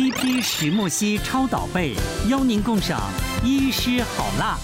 CP 石墨烯超导被，邀您共赏医师好辣。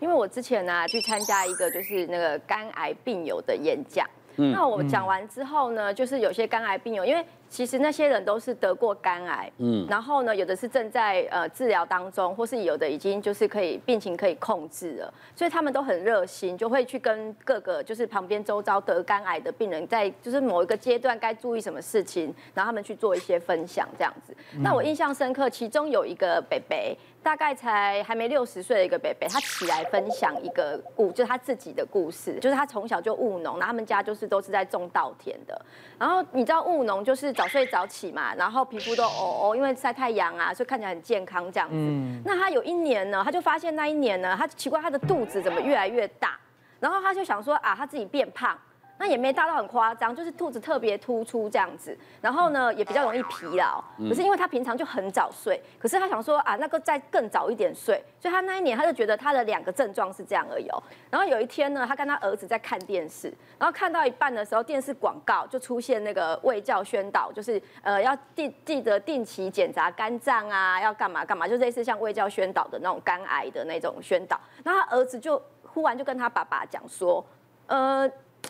因为我之前呢、啊、去参加一个就是那个肝癌病友的演讲，嗯、那我讲完之后呢，就是有些肝癌病友，因为。其实那些人都是得过肝癌，嗯，然后呢，有的是正在呃治疗当中，或是有的已经就是可以病情可以控制了，所以他们都很热心，就会去跟各个就是旁边周遭得肝癌的病人，在就是某一个阶段该注意什么事情，然后他们去做一些分享这样子。那我印象深刻，其中有一个北北，大概才还没六十岁的一个北北，他起来分享一个故，就是他自己的故事，就是他从小就务农，然后他们家就是都是在种稻田的，然后你知道务农就是。早睡早起嘛，然后皮肤都哦哦，因为晒太阳啊，所以看起来很健康这样子。嗯、那他有一年呢，他就发现那一年呢，他奇怪他的肚子怎么越来越大，然后他就想说啊，他自己变胖。那也没大到很夸张，就是肚子特别突出这样子，然后呢也比较容易疲劳。可是因为他平常就很早睡，可是他想说啊，那个再更早一点睡，所以他那一年他就觉得他的两个症状是这样而已。然后有一天呢，他跟他儿子在看电视，然后看到一半的时候，电视广告就出现那个卫教宣导，就是呃要定记得定期检查肝脏啊，要干嘛干嘛，就类似像卫教宣导的那种肝癌的那种宣导。然后他儿子就忽然就跟他爸爸讲说，呃。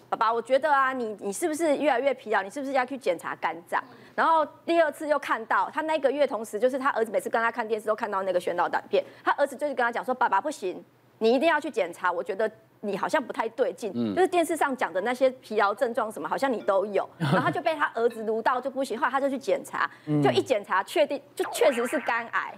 爸爸，我觉得啊，你你是不是越来越疲劳？你是不是要去检查肝脏？然后第二次又看到他那个月，同时就是他儿子每次跟他看电视都看到那个宣导短片，他儿子就是跟他讲说：“爸爸不行，你一定要去检查。我觉得你好像不太对劲，就是电视上讲的那些疲劳症状什么，好像你都有。”然后他就被他儿子撸到就不行，后来他就去检查，就一检查确定就确实是肝癌。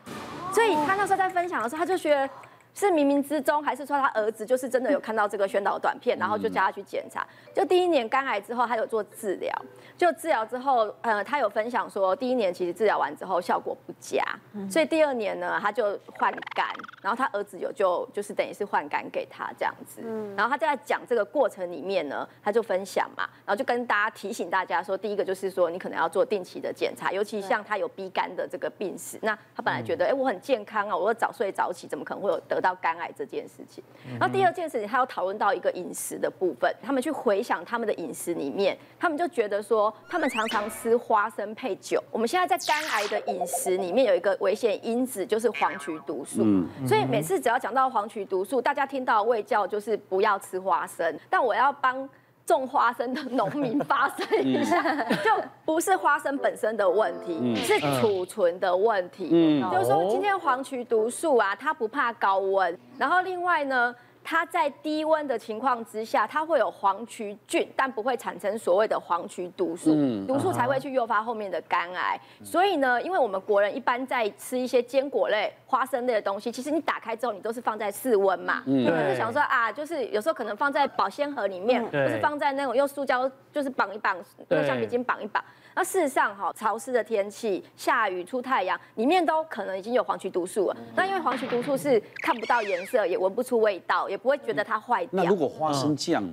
所以他那时候在分享的时候，他就觉得。是冥冥之中，还是说他儿子就是真的有看到这个宣导短片，然后就叫他去检查？就第一年肝癌之后，他有做治疗，就治疗之后，呃，他有分享说，第一年其实治疗完之后效果不佳，所以第二年呢，他就换肝，然后他儿子有就就是等于是换肝给他这样子，然后他在讲这个过程里面呢，他就分享嘛，然后就跟大家提醒大家说，第一个就是说你可能要做定期的检查，尤其像他有 B 肝的这个病史，那他本来觉得哎、欸、我很健康啊，我早睡早起，怎么可能会有得到肝癌这件事情，然后第二件事情，他要讨论到一个饮食的部分。他们去回想他们的饮食里面，他们就觉得说，他们常常吃花生配酒。我们现在在肝癌的饮食里面有一个危险因子，就是黄曲毒素。所以每次只要讲到黄曲毒素，大家听到味叫就是不要吃花生。但我要帮。种花生的农民发生一下，就不是花生本身的问题，是储存的问题。就是说，今天黄曲毒素啊，它不怕高温，然后另外呢。它在低温的情况之下，它会有黄曲菌，但不会产生所谓的黄曲毒素，毒素才会去诱发后面的肝癌。所以呢，因为我们国人一般在吃一些坚果类、花生类的东西，其实你打开之后，你都是放在室温嘛，你可能想说啊，就是有时候可能放在保鲜盒里面，或是放在那种用塑胶就是绑一绑，用橡皮筋绑一绑。那事实上哈，潮湿的天气、下雨、出太阳，里面都可能已经有黄曲毒素了。那因为黄曲毒素是看不到颜色，也闻不出味道，也不会觉得它坏掉。那如果花生酱呢？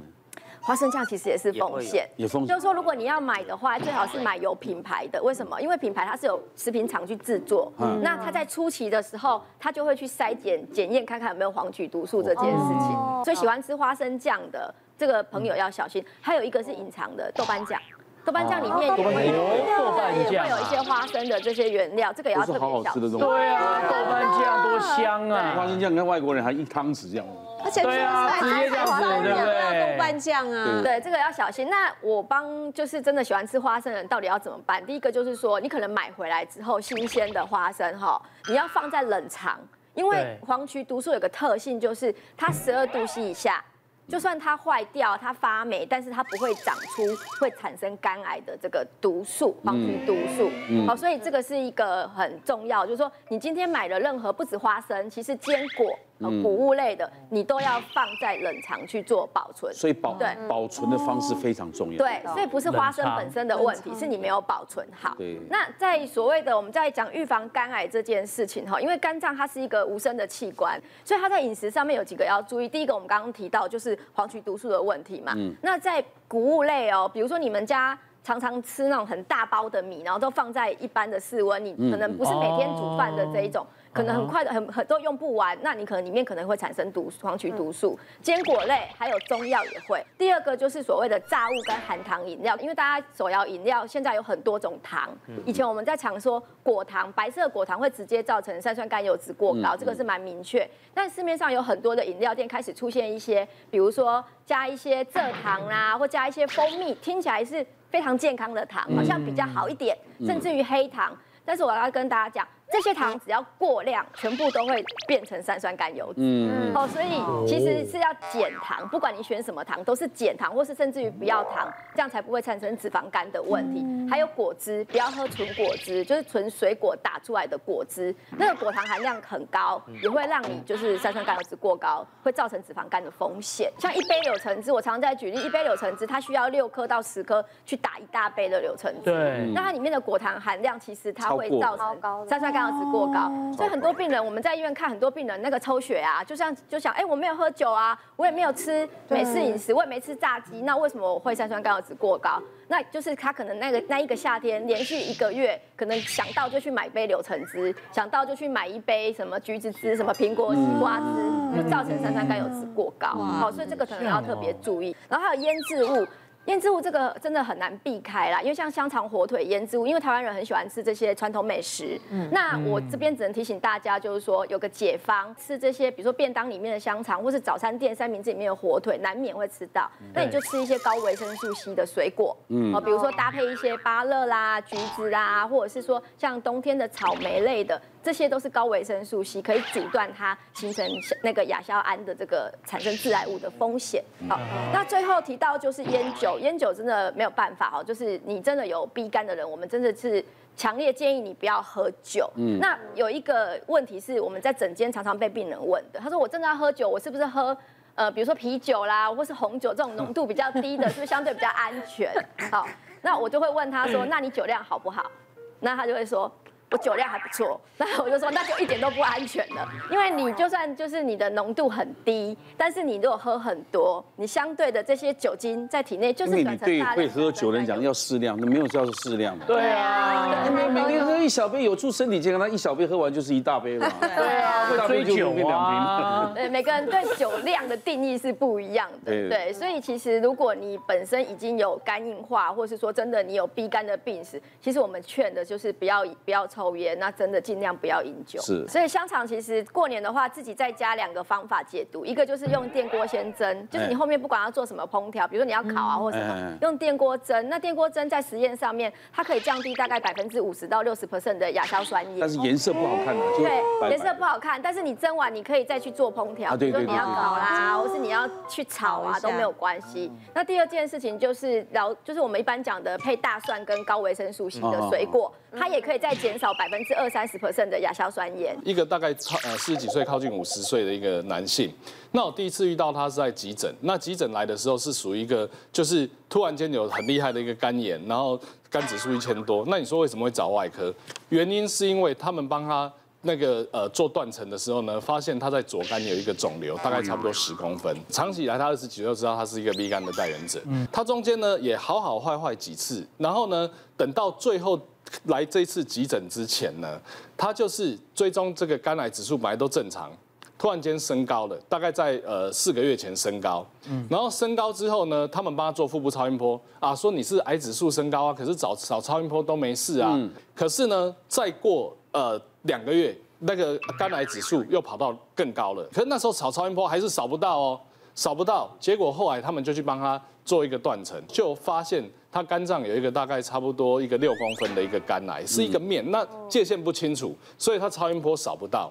花生酱其实也是风险，有风险。就是说，如果你要买的话，最好是买有品牌的。为什么？因为品牌它是有食品厂去制作，那它在初期的时候，它就会去筛检检验，看看有没有黄曲毒素这件事情。所以喜欢吃花生酱的这个朋友要小心。还有一个是隐藏的豆瓣酱。豆瓣酱里面也会有豆瓣酱，会有一些花生的这些原料，这个也要特别小心。对啊，豆瓣酱多香啊！花生酱跟外国人还一汤匙这样。而且对啊，直接这样子，对不对？豆瓣酱啊，对，这个要小心。那我帮就是真的喜欢吃花生的人到底要怎么办？第一个就是说，你可能买回来之后新鲜的花生哈，你要放在冷藏，因为黄曲毒素有个特性，就是它十二度 C 以下。就算它坏掉，它发霉，但是它不会长出会产生肝癌的这个毒素，黄曲毒素。好，所以这个是一个很重要，就是说你今天买了任何不止花生，其实坚果。谷物类的，你都要放在冷藏去做保存，所以保对保存的方式非常重要。对，所以不是花生本身的问题，是你没有保存好。对。那在所谓的我们在讲预防肝癌这件事情哈，因为肝脏它是一个无声的器官，所以它在饮食上面有几个要注意。第一个，我们刚刚提到就是黄曲毒素的问题嘛。嗯。那在谷物类哦，比如说你们家。常常吃那种很大包的米，然后都放在一般的室温，你可能不是每天煮饭的这一种。可能很快的很很都用不完，那你可能里面可能会产生毒黄曲毒素。坚果类还有中药也会。第二个就是所谓的炸物跟含糖饮料，因为大家所要饮料现在有很多种糖，以前我们在常说果糖，白色果糖会直接造成三酸甘油酯过高，这个是蛮明确。但市面上有很多的饮料店开始出现一些，比如说加一些蔗糖啦，或加一些蜂蜜，听起来是非常健康的糖，好像比较好一点，甚至于黑糖。但是我要跟大家讲。这些糖只要过量，全部都会变成三酸甘油脂。嗯，哦，所以其实是要减糖，不管你选什么糖，都是减糖，或是甚至于不要糖，这样才不会产生脂肪肝的问题。还有果汁，不要喝纯果汁，就是纯水果打出来的果汁，那个果糖含量很高，也会让你就是三酸甘油脂过高，会造成脂肪肝的风险。像一杯柳橙汁，我常在举例，一杯柳橙汁它需要六颗到十颗去打一大杯的柳橙汁。对，那它里面的果糖含量其实它会造成三酸甘。这样子过高，所以很多病人，我们在医院看很多病人，那个抽血啊，就像就想，哎，我没有喝酒啊，我也没有吃美式饮食，我也没吃炸鸡，那为什么我会三酸甘油酯过高？那就是他可能那个那一个夏天连续一个月，可能想到就去买杯柳橙汁，想到就去买一杯什么橘子汁、什么苹果西瓜汁，就造成三酸甘油酯过高。好，所以这个可能要特别注意。然后还有腌制物。腌制物这个真的很难避开啦，因为像香肠、火腿腌制物，因为台湾人很喜欢吃这些传统美食。嗯，那我这边只能提醒大家，就是说有个解方，吃这些，比如说便当里面的香肠，或是早餐店三明治里面的火腿，难免会吃到。那你就吃一些高维生素 C 的水果，嗯，比如说搭配一些芭乐啦、橘子啦，或者是说像冬天的草莓类的。这些都是高维生素 C，可以阻断它形成那个亚硝胺的这个产生致癌物的风险。好，那最后提到就是烟酒，烟酒真的没有办法哦，就是你真的有 B 肝的人，我们真的是强烈建议你不要喝酒。嗯，那有一个问题是我们在诊间常常被病人问的，他说我真的要喝酒，我是不是喝呃，比如说啤酒啦，或是红酒这种浓度比较低的，是不是相对比较安全？好，那我就会问他说，那你酒量好不好？那他就会说。我酒量还不错，那我就说那就一点都不安全了，因为你就算就是你的浓度很低，但是你如果喝很多，你相对的这些酒精在体内就是你对会喝酒的人讲要适量，那没有叫做适量嘛。对啊，每每天喝一小杯有助身体健康，那一小杯喝完就是一大杯嘛。对啊，会追酒啊。对，每个人对酒量的定义是不一样的。对，所以其实如果你本身已经有肝硬化，或是说真的你有 B 肝的病史，其实我们劝的就是不要不要抽。抽烟，那真的尽量不要饮酒。是，所以香肠其实过年的话，自己在家两个方法解毒，一个就是用电锅先蒸，就是你后面不管要做什么烹调，比如说你要烤啊或什么，用电锅蒸。那电锅蒸在实验上面，它可以降低大概百分之五十到六十 percent 的亚硝酸盐。但是颜色不好看的，对，颜色不好看。但是你蒸完，你可以再去做烹调，比如说你要烤啦，或是你要去炒啊，都没有关系。那第二件事情就是，然后就是我们一般讲的配大蒜跟高维生素 C 的水果，它也可以再减少。百分之二三十 percent 的亚硝酸盐。一个大概超呃四十几岁靠近五十岁的一个男性，那我第一次遇到他是在急诊。那急诊来的时候是属于一个就是突然间有很厉害的一个肝炎，然后肝指数一千多。那你说为什么会找外科？原因是因为他们帮他那个呃做断层的时候呢，发现他在左肝有一个肿瘤，大概差不多十公分。长期以来他二十几岁就知道他是一个 B 肝的代言者。嗯他中间呢也好好坏坏几次，然后呢等到最后。来这次急诊之前呢，他就是追踪这个肝癌指数本来都正常，突然间升高了，大概在呃四个月前升高，嗯，然后升高之后呢，他们帮他做腹部超音波啊，说你是癌指数升高啊，可是找找超音波都没事啊，嗯，可是呢，再过呃两个月，那个肝癌指数又跑到更高了，可是那时候扫超音波还是扫不到哦，扫不到，结果后来他们就去帮他做一个断层，就发现。他肝脏有一个大概差不多一个六公分的一个肝癌，是一个面，那界限不清楚，所以他超音波扫不到。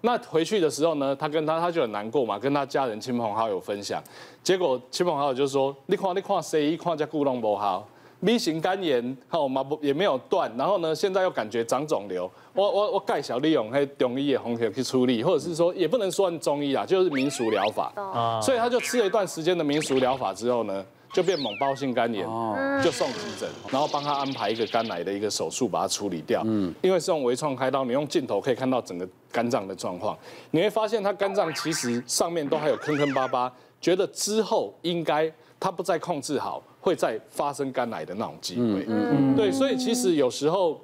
那回去的时候呢，他跟他他就很难过嘛，跟他家人亲朋好友分享，结果亲朋好友就说：你看你看谁一看这故弄不好，B 型肝炎，好嘛不也没有断，然后呢现在又感觉长肿瘤，我我我介绍利用那中医的方法去处理，或者是说也不能算中医啊，就是民俗疗法，所以他就吃了一段时间的民俗疗法之后呢。就变猛包性肝炎，就送急诊，然后帮他安排一个肝癌的一个手术，把它处理掉。嗯，因为是用微创开刀，你用镜头可以看到整个肝脏的状况，你会发现他肝脏其实上面都还有坑坑巴巴，觉得之后应该他不再控制好，会再发生肝癌的那种机会。嗯，对，所以其实有时候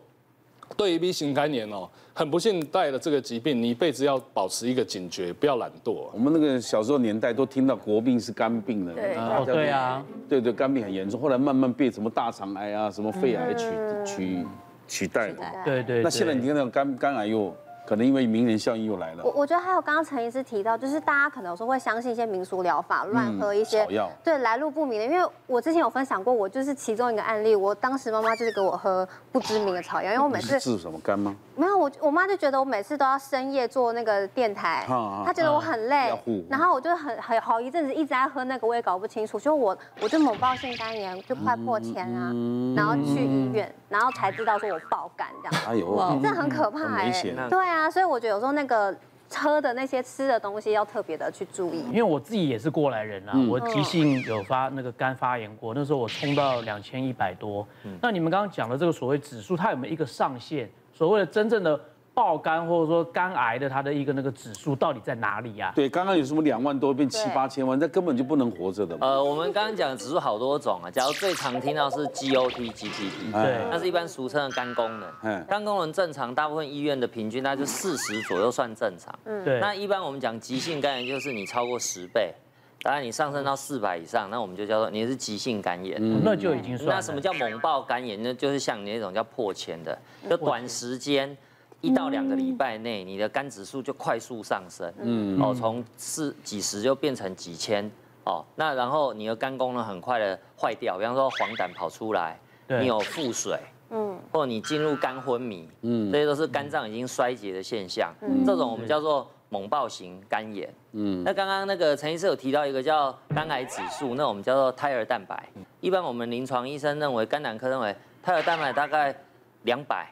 对于 B 型肝炎哦，很不幸带了这个疾病，你一辈子要保持一个警觉，不要懒惰。我们那个小时候年代都听到国病是肝病的，对哦，对啊，对对，肝病很严重，后来慢慢被什么大肠癌啊、什么肺癌取取取代了。对对。那现在你看那种肝肝癌又。可能因为名人效应又来了。我我觉得还有刚刚陈医师提到，就是大家可能有时候会相信一些民俗疗法，乱喝一些草药，对来路不明的。因为我之前有分享过，我就是其中一个案例，我当时妈妈就是给我喝不知名的草药，因为我每次治什么肝吗？没有，我我妈就觉得我每次都要深夜做那个电台，她觉得我很累，然后我就很很好一阵子一直在喝那个，我也搞不清楚，所以我我就猛爆性肝炎，就快破千啊，然后去医院，然后才知道说我爆肝这样，哎呦，这很可怕哎，对啊，所以我觉得有时候。那个喝的那些吃的东西要特别的去注意，因为我自己也是过来人啊，嗯、我急性有发那个肝发炎过，那时候我冲到两千一百多。嗯、那你们刚刚讲的这个所谓指数，它有没有一个上限？所谓的真正的。爆肝或者说肝癌的它的一个那个指数到底在哪里呀？对，刚刚有什么两万多变七八千万，那根本就不能活着的。呃，我们刚刚讲的指数好多种啊，假如最常听到是 GOT、GPT，对，那是一般俗称的肝功能。嗯，肝功能正常，大部分医院的平均大概就四十左右算正常。嗯，对。那一般我们讲急性肝炎就是你超过十倍，当然你上升到四百以上，那我们就叫做你是急性肝炎。嗯，那就已经算。那什么叫猛爆肝炎呢？就是像你那种叫破千的，就短时间。一到两个礼拜内，你的肝指数就快速上升，嗯，哦，从四几十就变成几千，哦，那然后你的肝功能很快的坏掉，比方说黄疸跑出来，你有腹水，嗯，或者你进入肝昏迷，嗯，这些都是肝脏已经衰竭的现象，嗯，这种我们叫做猛暴型肝炎，嗯，那刚刚那个陈医师有提到一个叫肝癌指数，那我们叫做胎儿蛋白，一般我们临床医生认为，肝胆科认为胎儿蛋白大概两百。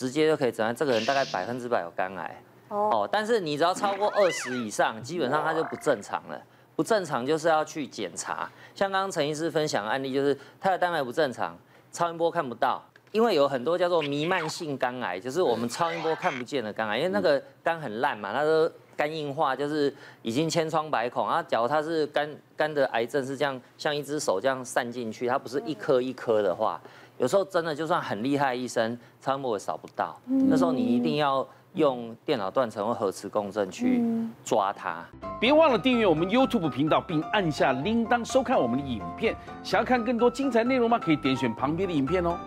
直接就可以诊断这个人大概百分之百有肝癌哦，但是你只要超过二十以上，基本上它就不正常了。不正常就是要去检查。像刚刚陈医师分享的案例，就是他的蛋白不正常，超音波看不到，因为有很多叫做弥漫性肝癌，就是我们超音波看不见的肝癌，因为那个肝很烂嘛，它都肝硬化，就是已经千疮百孔啊。假如它是肝肝的癌症是这样，像一只手这样散进去，它不是一颗一颗的话。有时候真的就算很厉害的医生，超音波也扫不到。那时候你一定要用电脑断层或核磁共振去抓它。别忘了订阅我们 YouTube 频道，并按下铃铛收看我们的影片。想要看更多精彩内容吗？可以点选旁边的影片哦。